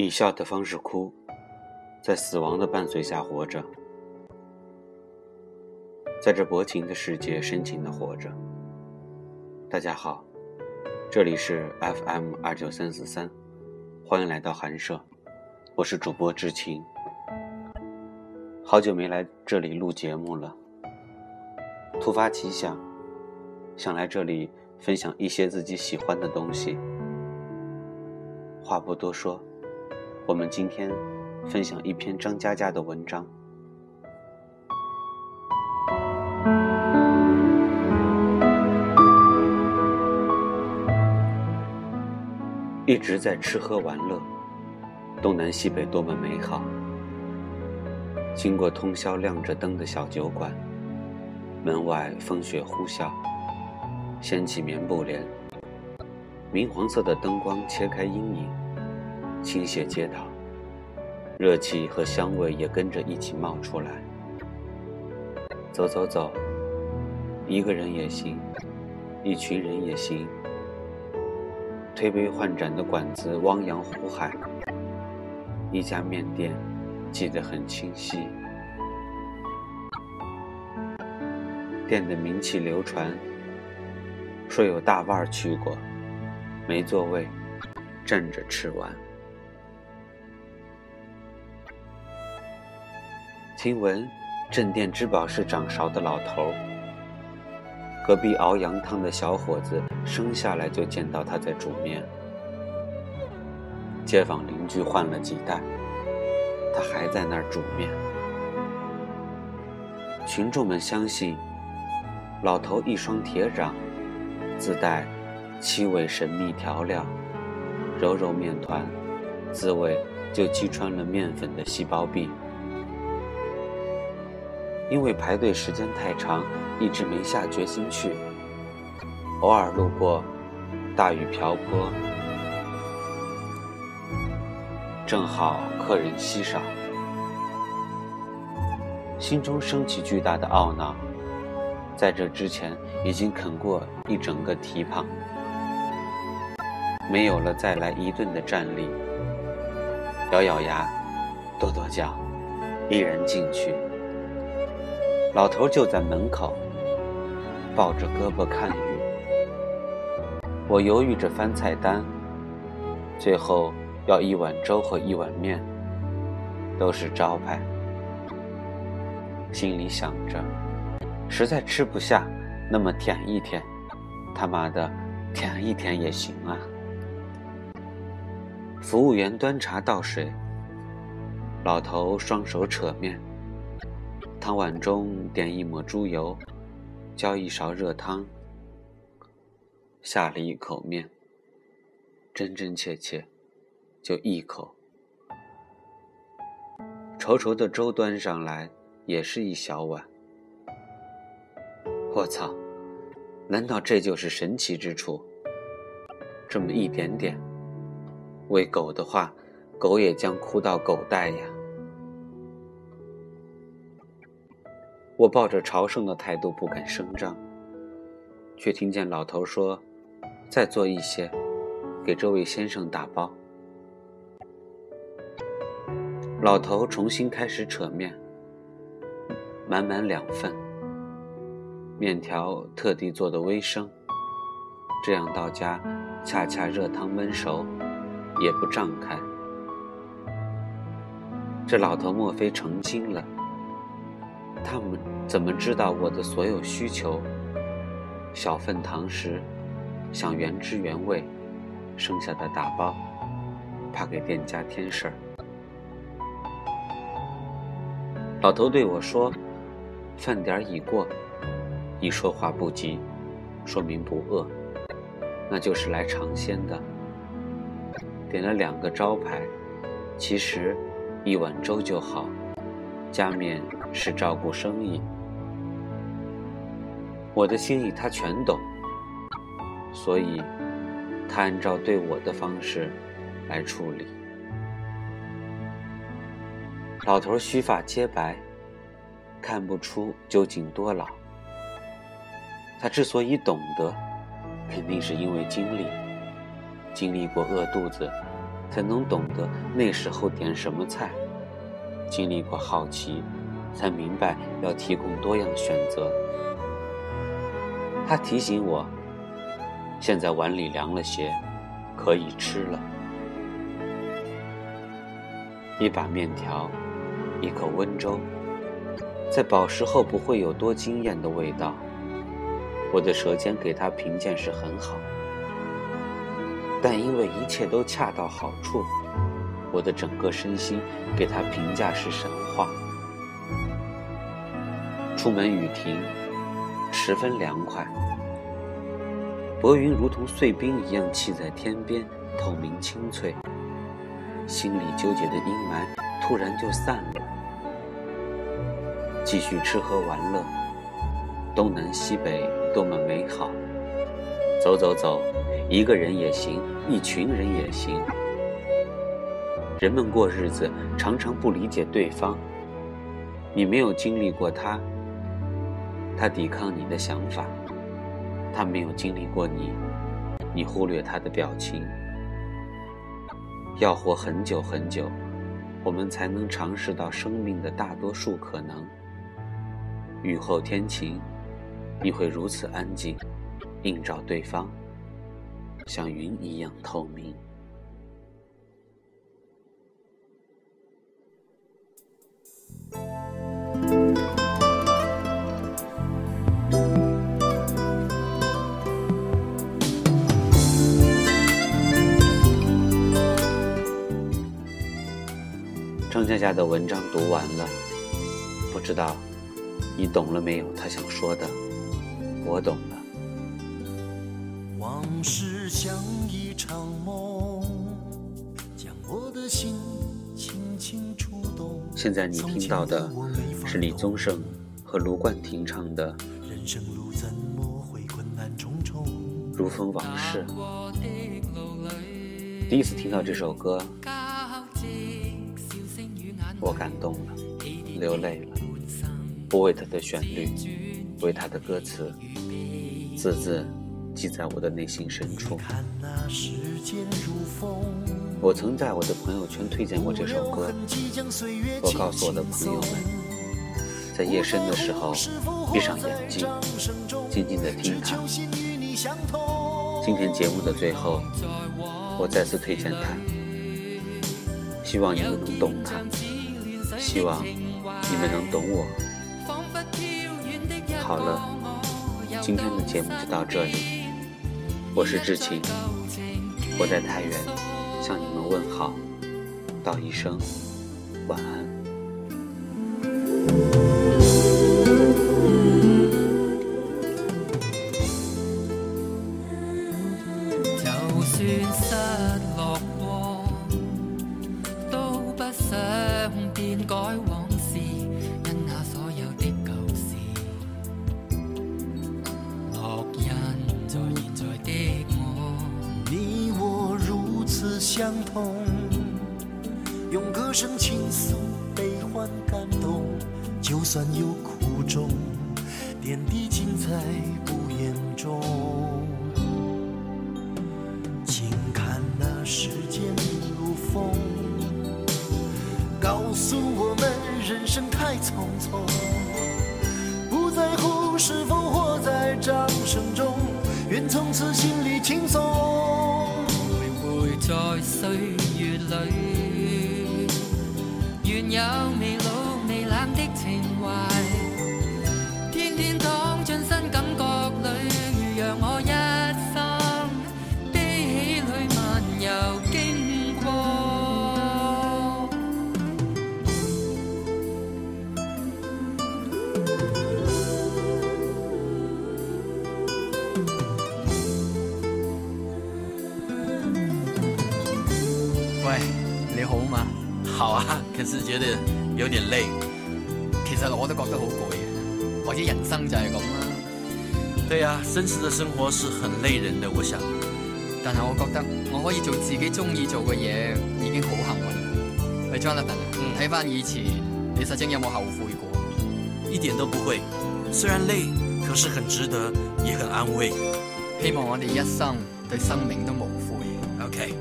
以笑的方式哭，在死亡的伴随下活着，在这薄情的世界深情的活着。大家好，这里是 FM 二九三四三，欢迎来到寒舍，我是主播知青。好久没来这里录节目了，突发奇想，想来这里分享一些自己喜欢的东西。话不多说。我们今天分享一篇张嘉佳的文章。一直在吃喝玩乐，东南西北多么美好。经过通宵亮着灯的小酒馆，门外风雪呼啸，掀起棉布帘，明黄色的灯光切开阴影。倾斜街道，热气和香味也跟着一起冒出来。走走走，一个人也行，一群人也行。推杯换盏的馆子汪洋湖海，一家面店记得很清晰。店的名气流传，说有大腕去过，没座位，站着吃完。听闻镇店之宝是掌勺的老头，隔壁熬羊汤的小伙子生下来就见到他在煮面，街坊邻居换了几代，他还在那儿煮面。群众们相信，老头一双铁掌，自带七味神秘调料，揉揉面团，滋味就击穿了面粉的细胞壁。因为排队时间太长，一直没下决心去。偶尔路过，大雨瓢泼，正好客人稀少，心中升起巨大的懊恼。在这之前，已经啃过一整个蹄膀，没有了再来一顿的战力。咬咬牙，跺跺脚，一人进去。老头就在门口，抱着胳膊看鱼。我犹豫着翻菜单，最后要一碗粥和一碗面，都是招牌。心里想着，实在吃不下，那么舔一舔，他妈的，舔一舔也行啊。服务员端茶倒水，老头双手扯面。汤碗中点一抹猪油，浇一勺热汤，下了一口面，真真切切，就一口。稠稠的粥端上来，也是一小碗。我操，难道这就是神奇之处？这么一点点，喂狗的话，狗也将哭到狗带呀。我抱着朝圣的态度不敢声张，却听见老头说：“再做一些，给这位先生打包。”老头重新开始扯面，满满两份面条，特地做的微生，这样到家恰恰热汤焖熟，也不胀开。这老头莫非成精了？他们怎么知道我的所有需求？小份糖食，想原汁原味，剩下的打包，怕给店家添事儿。老头对我说：“饭点已过，你说话不急，说明不饿，那就是来尝鲜的。点了两个招牌，其实一碗粥就好。”加冕是照顾生意，我的心意他全懂，所以他按照对我的方式来处理。老头须发皆白，看不出究竟多老。他之所以懂得，肯定是因为经历，经历过饿肚子，才能懂得那时候点什么菜。经历过好奇，才明白要提供多样选择。他提醒我，现在碗里凉了些，可以吃了。一把面条，一口温州，在饱食后不会有多惊艳的味道。我的舌尖给他评鉴是很好，但因为一切都恰到好处。我的整个身心给他评价是神话。出门雨停，十分凉快。薄云如同碎冰一样砌在天边，透明清脆。心里纠结的阴霾突然就散了。继续吃喝玩乐，东南西北多么美好。走走走，一个人也行，一群人也行。人们过日子常常不理解对方。你没有经历过他，他抵抗你的想法；他没有经历过你，你忽略他的表情。要活很久很久，我们才能尝试到生命的大多数可能。雨后天晴，你会如此安静，映照对方，像云一样透明。家家的文章读完了，不知道你懂了没有？他想说的，我懂了。往事像一场梦，将我的心轻轻触动。现在你听到的是李宗盛和卢冠廷唱的《如风往事》，第一次听到这首歌。我感动了，流泪了，不为他的旋律，为他的歌词，字字记在我的内心深处。我曾在我的朋友圈推荐过这首歌，我告诉我的朋友们，在夜深的时候，闭上眼睛，静静的听它。今天节目的最后，我再次推荐它，希望你们能懂它。希望你们能懂我。好了，今天的节目就到这里。我是志勤，我在太原向你们问好，道一声晚安。就算失落。改往事，因那所有的旧事落印在现在的我。你我如此相同，用歌声倾诉悲欢，感动，就算有苦衷，点滴精彩不言中。人生太匆匆，不在乎是否活在掌声中，愿从此心里轻松。是觉得有点累，其实我都觉得好攰，或者人生就系咁啦。对呀，真实的生活是很累人的，我想。但系我觉得我可以做自己中意做嘅嘢，已经好幸运。喂，Jonathan 睇翻以前，你实将有冇后悔过？一点都不会，虽然累，可是很值得，也很安慰。希望我哋一生对生命都无悔。OK。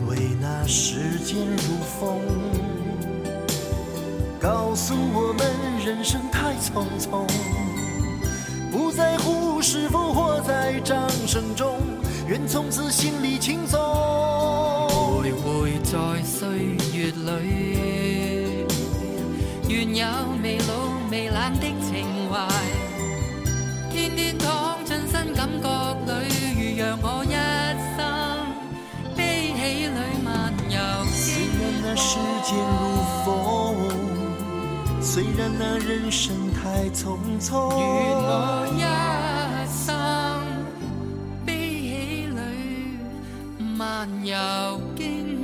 因为那时间如风。告诉我们，人生太匆匆，不在乎是否活在掌声中，愿从此心里轻松。回回在岁月里，愿有未老未冷的情怀，天天躺进新感觉里，如让我一生悲喜里漫游。虽然那时间如风。虽然那人生太匆匆与我一生悲喜里漫游经